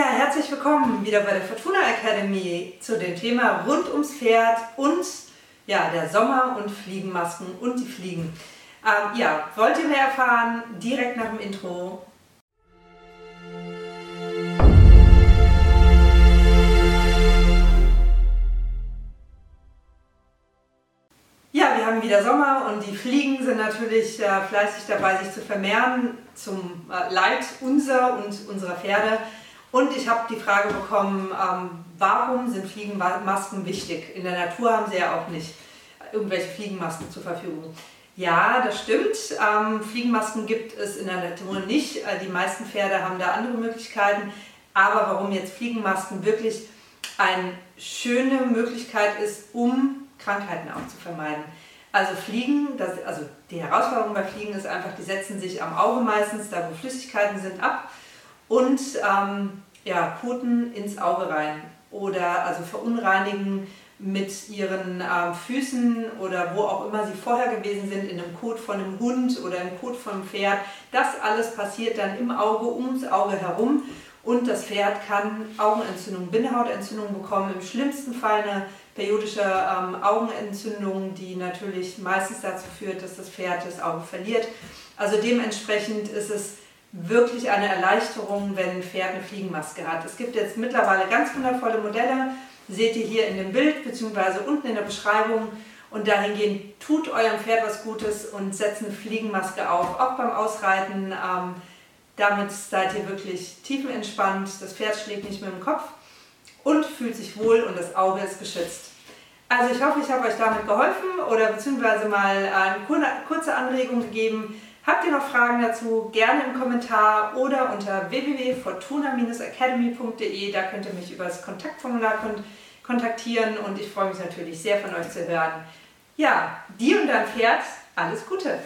herzlich willkommen wieder bei der Fortuna Academy zu dem Thema rund ums Pferd und ja, der Sommer und Fliegenmasken und die Fliegen. Ähm, ja, wollt ihr mehr erfahren? Direkt nach dem Intro. Ja, wir haben wieder Sommer und die Fliegen sind natürlich äh, fleißig dabei, sich zu vermehren, zum äh, Leid unser und unserer Pferde. Und ich habe die Frage bekommen, ähm, warum sind Fliegenmasken wichtig? In der Natur haben sie ja auch nicht irgendwelche Fliegenmasken zur Verfügung. Ja, das stimmt. Ähm, Fliegenmasken gibt es in der Natur nicht. Äh, die meisten Pferde haben da andere Möglichkeiten. Aber warum jetzt Fliegenmasken wirklich eine schöne Möglichkeit ist, um Krankheiten auch zu vermeiden. Also Fliegen, das, also die Herausforderung bei Fliegen ist einfach, die setzen sich am Auge meistens, da wo Flüssigkeiten sind, ab und ähm, ja, Koten ins Auge rein oder also verunreinigen mit ihren äh, Füßen oder wo auch immer sie vorher gewesen sind, in einem Kot von einem Hund oder im Kot von einem Pferd. Das alles passiert dann im Auge, ums Auge herum und das Pferd kann Augenentzündung, Bindehautentzündung bekommen, im schlimmsten Fall eine periodische ähm, Augenentzündung, die natürlich meistens dazu führt, dass das Pferd das Auge verliert. Also dementsprechend ist es wirklich eine Erleichterung, wenn ein Pferd eine Fliegenmaske hat. Es gibt jetzt mittlerweile ganz wundervolle Modelle, seht ihr hier in dem Bild bzw. unten in der Beschreibung. Und dahingehend tut eurem Pferd was Gutes und setzt eine Fliegenmaske auf, auch beim Ausreiten. Ähm, damit seid ihr wirklich tiefenentspannt, das Pferd schlägt nicht mehr im Kopf und fühlt sich wohl und das Auge ist geschützt. Also ich hoffe, ich habe euch damit geholfen oder beziehungsweise mal eine kurze Anregung gegeben, Habt ihr noch Fragen dazu? Gerne im Kommentar oder unter www.fortuna-academy.de. Da könnt ihr mich über das Kontaktformular kontaktieren und ich freue mich natürlich sehr von euch zu hören. Ja, dir und dein Pferd alles Gute!